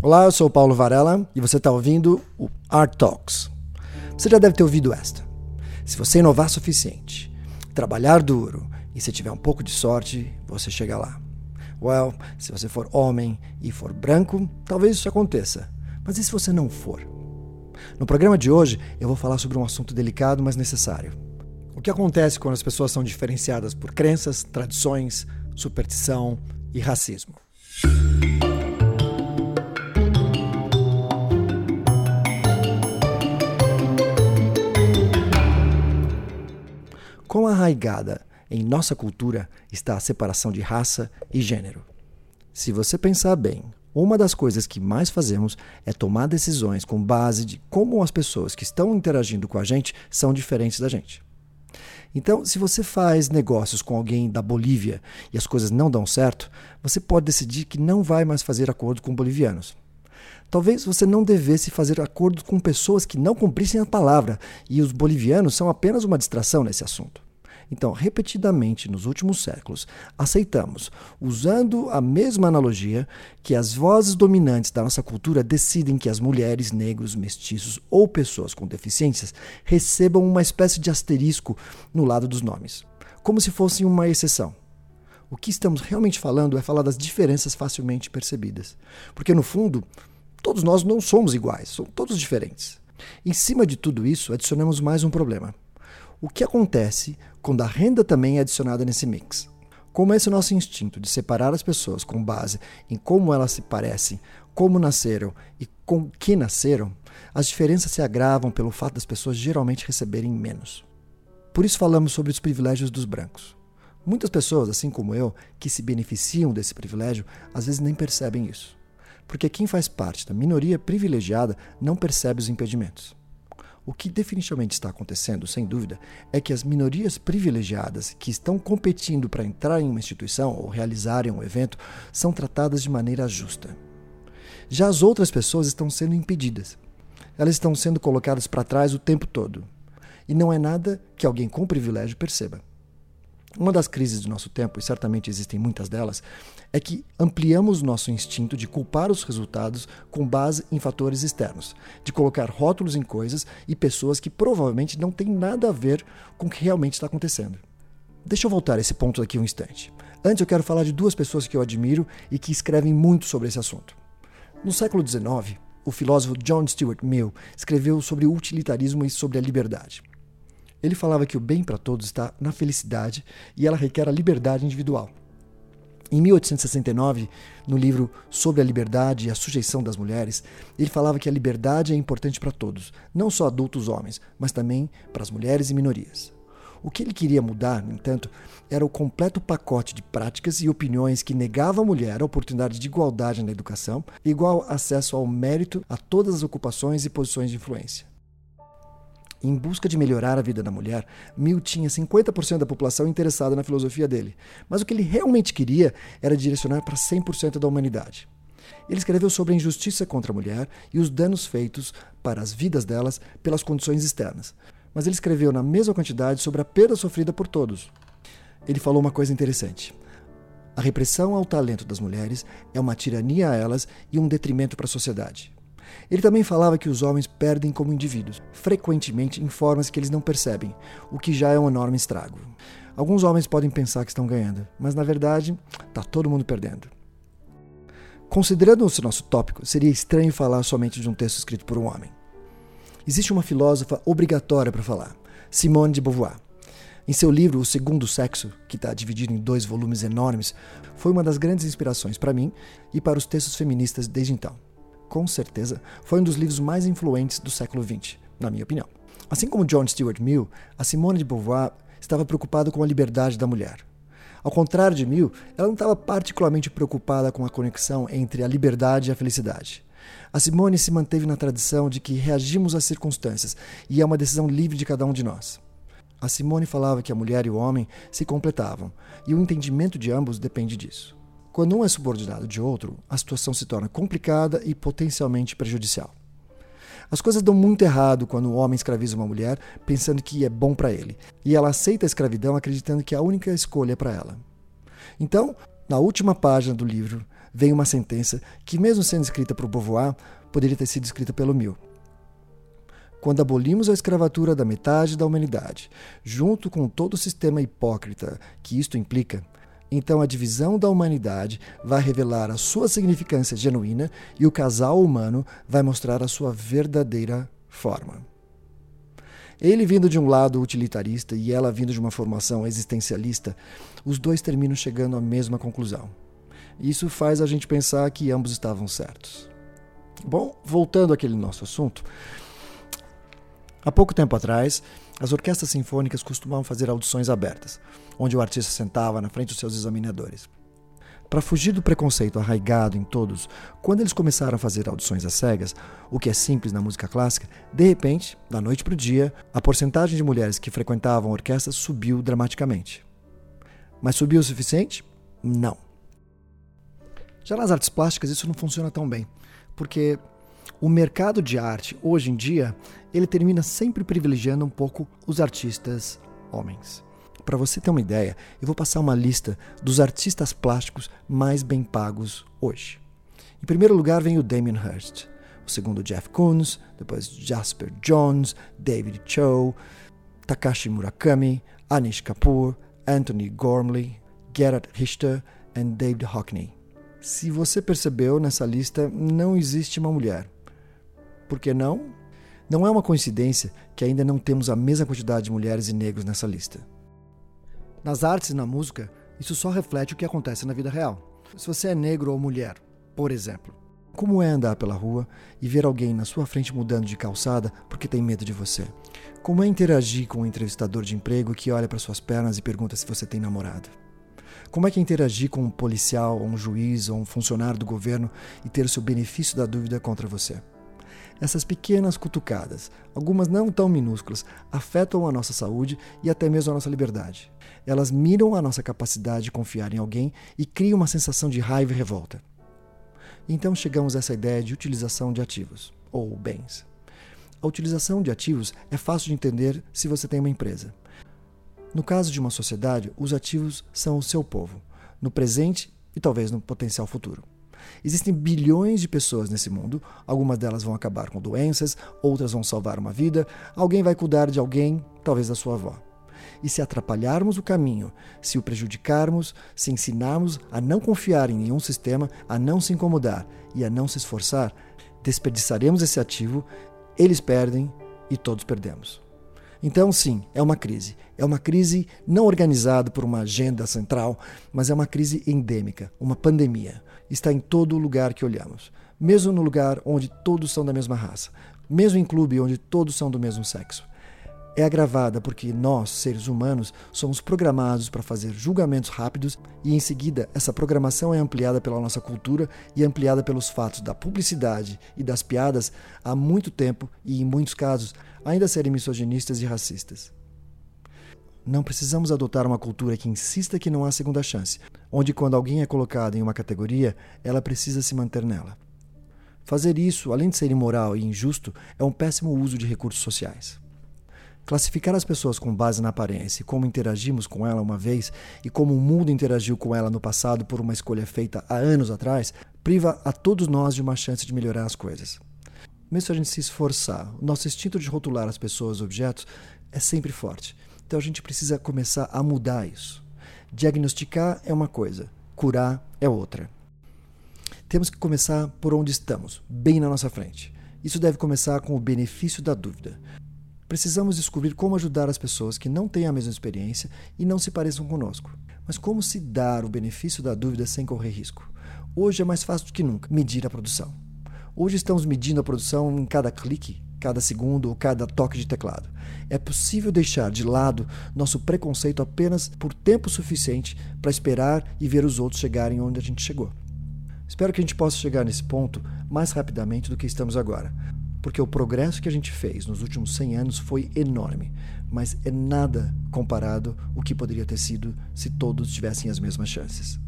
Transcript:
Olá, eu sou o Paulo Varela e você está ouvindo o Art Talks. Você já deve ter ouvido esta. Se você inovar suficiente, trabalhar duro e se tiver um pouco de sorte, você chega lá. Well, se você for homem e for branco, talvez isso aconteça. Mas e se você não for? No programa de hoje, eu vou falar sobre um assunto delicado, mas necessário. O que acontece quando as pessoas são diferenciadas por crenças, tradições, superstição e racismo? Quão arraigada em nossa cultura está a separação de raça e gênero? Se você pensar bem, uma das coisas que mais fazemos é tomar decisões com base de como as pessoas que estão interagindo com a gente são diferentes da gente. Então, se você faz negócios com alguém da Bolívia e as coisas não dão certo, você pode decidir que não vai mais fazer acordo com bolivianos. Talvez você não devesse fazer acordo com pessoas que não cumprissem a palavra, e os bolivianos são apenas uma distração nesse assunto. Então, repetidamente nos últimos séculos, aceitamos, usando a mesma analogia, que as vozes dominantes da nossa cultura decidem que as mulheres, negros, mestiços ou pessoas com deficiências recebam uma espécie de asterisco no lado dos nomes, como se fossem uma exceção. O que estamos realmente falando é falar das diferenças facilmente percebidas. Porque, no fundo, todos nós não somos iguais, somos todos diferentes. Em cima de tudo isso, adicionamos mais um problema. O que acontece quando a renda também é adicionada nesse mix? Como esse nosso instinto de separar as pessoas com base em como elas se parecem, como nasceram e com que nasceram, as diferenças se agravam pelo fato das pessoas geralmente receberem menos. Por isso falamos sobre os privilégios dos brancos. Muitas pessoas, assim como eu, que se beneficiam desse privilégio, às vezes nem percebem isso. Porque quem faz parte da minoria privilegiada não percebe os impedimentos. O que definitivamente está acontecendo, sem dúvida, é que as minorias privilegiadas que estão competindo para entrar em uma instituição ou realizarem um evento são tratadas de maneira justa. Já as outras pessoas estão sendo impedidas. Elas estão sendo colocadas para trás o tempo todo. E não é nada que alguém com privilégio perceba. Uma das crises do nosso tempo, e certamente existem muitas delas, é que ampliamos nosso instinto de culpar os resultados com base em fatores externos, de colocar rótulos em coisas e pessoas que provavelmente não têm nada a ver com o que realmente está acontecendo. Deixa eu voltar a esse ponto daqui um instante. Antes eu quero falar de duas pessoas que eu admiro e que escrevem muito sobre esse assunto. No século XIX, o filósofo John Stuart Mill escreveu sobre o utilitarismo e sobre a liberdade. Ele falava que o bem para todos está na felicidade e ela requer a liberdade individual. Em 1869, no livro Sobre a Liberdade e a Sujeição das Mulheres, ele falava que a liberdade é importante para todos, não só adultos homens, mas também para as mulheres e minorias. O que ele queria mudar, no entanto, era o completo pacote de práticas e opiniões que negava à mulher a oportunidade de igualdade na educação igual acesso ao mérito a todas as ocupações e posições de influência. Em busca de melhorar a vida da mulher, Mill tinha 50% da população interessada na filosofia dele, mas o que ele realmente queria era direcionar para 100% da humanidade. Ele escreveu sobre a injustiça contra a mulher e os danos feitos para as vidas delas pelas condições externas, mas ele escreveu na mesma quantidade sobre a perda sofrida por todos. Ele falou uma coisa interessante. A repressão ao talento das mulheres é uma tirania a elas e um detrimento para a sociedade. Ele também falava que os homens perdem como indivíduos, frequentemente em formas que eles não percebem, o que já é um enorme estrago. Alguns homens podem pensar que estão ganhando, mas na verdade está todo mundo perdendo. Considerando esse nosso tópico, seria estranho falar somente de um texto escrito por um homem. Existe uma filósofa obrigatória para falar, Simone de Beauvoir. Em seu livro O Segundo Sexo, que está dividido em dois volumes enormes, foi uma das grandes inspirações para mim e para os textos feministas desde então com certeza, foi um dos livros mais influentes do século XX, na minha opinião. Assim como John Stuart Mill, a Simone de Beauvoir estava preocupada com a liberdade da mulher. Ao contrário de Mill, ela não estava particularmente preocupada com a conexão entre a liberdade e a felicidade. A Simone se manteve na tradição de que reagimos às circunstâncias e é uma decisão livre de cada um de nós. A Simone falava que a mulher e o homem se completavam, e o entendimento de ambos depende disso. Quando um é subordinado de outro, a situação se torna complicada e potencialmente prejudicial. As coisas dão muito errado quando o homem escraviza uma mulher pensando que é bom para ele, e ela aceita a escravidão acreditando que é a única escolha para ela. Então, na última página do livro, vem uma sentença que, mesmo sendo escrita por Beauvoir, poderia ter sido escrita pelo Mill. Quando abolimos a escravatura da metade da humanidade, junto com todo o sistema hipócrita que isto implica, então a divisão da humanidade vai revelar a sua significância genuína e o casal humano vai mostrar a sua verdadeira forma. Ele vindo de um lado utilitarista e ela vindo de uma formação existencialista, os dois terminam chegando à mesma conclusão. Isso faz a gente pensar que ambos estavam certos. Bom, voltando àquele nosso assunto, há pouco tempo atrás, as orquestras sinfônicas costumavam fazer audições abertas, onde o artista sentava na frente dos seus examinadores. Para fugir do preconceito arraigado em todos, quando eles começaram a fazer audições às cegas, o que é simples na música clássica, de repente, da noite para o dia, a porcentagem de mulheres que frequentavam a orquestra subiu dramaticamente. Mas subiu o suficiente? Não. Já nas artes plásticas isso não funciona tão bem, porque o mercado de arte, hoje em dia, ele termina sempre privilegiando um pouco os artistas homens. Para você ter uma ideia, eu vou passar uma lista dos artistas plásticos mais bem pagos hoje. Em primeiro lugar vem o Damien Hirst, o segundo Jeff Koons, depois Jasper Jones, David Cho, Takashi Murakami, Anish Kapoor, Anthony Gormley, Gerhard Richter e David Hockney. Se você percebeu nessa lista, não existe uma mulher. Por que não? Não é uma coincidência que ainda não temos a mesma quantidade de mulheres e negros nessa lista. Nas artes e na música, isso só reflete o que acontece na vida real. Se você é negro ou mulher, por exemplo, como é andar pela rua e ver alguém na sua frente mudando de calçada porque tem medo de você? Como é interagir com um entrevistador de emprego que olha para suas pernas e pergunta se você tem namorada? Como é que é interagir com um policial, ou um juiz, ou um funcionário do governo e ter o seu benefício da dúvida contra você? Essas pequenas cutucadas, algumas não tão minúsculas, afetam a nossa saúde e até mesmo a nossa liberdade. Elas miram a nossa capacidade de confiar em alguém e criam uma sensação de raiva e revolta. Então chegamos a essa ideia de utilização de ativos, ou bens. A utilização de ativos é fácil de entender se você tem uma empresa. No caso de uma sociedade, os ativos são o seu povo, no presente e talvez no potencial futuro. Existem bilhões de pessoas nesse mundo, algumas delas vão acabar com doenças, outras vão salvar uma vida, alguém vai cuidar de alguém, talvez da sua avó. E se atrapalharmos o caminho, se o prejudicarmos, se ensinarmos a não confiar em nenhum sistema, a não se incomodar e a não se esforçar, desperdiçaremos esse ativo, eles perdem e todos perdemos. Então, sim, é uma crise. É uma crise não organizada por uma agenda central, mas é uma crise endêmica, uma pandemia. Está em todo lugar que olhamos. Mesmo no lugar onde todos são da mesma raça. Mesmo em clube onde todos são do mesmo sexo. É agravada porque nós, seres humanos, somos programados para fazer julgamentos rápidos e, em seguida, essa programação é ampliada pela nossa cultura e ampliada pelos fatos da publicidade e das piadas há muito tempo e, em muitos casos, ainda serem misoginistas e racistas. Não precisamos adotar uma cultura que insista que não há segunda chance, onde, quando alguém é colocado em uma categoria, ela precisa se manter nela. Fazer isso, além de ser imoral e injusto, é um péssimo uso de recursos sociais. Classificar as pessoas com base na aparência como interagimos com ela uma vez e como o mundo interagiu com ela no passado por uma escolha feita há anos atrás, priva a todos nós de uma chance de melhorar as coisas. Mesmo se a gente se esforçar, o nosso instinto de rotular as pessoas objetos é sempre forte. Então a gente precisa começar a mudar isso. Diagnosticar é uma coisa, curar é outra. Temos que começar por onde estamos, bem na nossa frente. Isso deve começar com o benefício da dúvida. Precisamos descobrir como ajudar as pessoas que não têm a mesma experiência e não se pareçam conosco. Mas como se dar o benefício da dúvida sem correr risco? Hoje é mais fácil do que nunca medir a produção. Hoje estamos medindo a produção em cada clique, cada segundo ou cada toque de teclado. É possível deixar de lado nosso preconceito apenas por tempo suficiente para esperar e ver os outros chegarem onde a gente chegou. Espero que a gente possa chegar nesse ponto mais rapidamente do que estamos agora, porque o progresso que a gente fez nos últimos 100 anos foi enorme, mas é nada comparado o que poderia ter sido se todos tivessem as mesmas chances.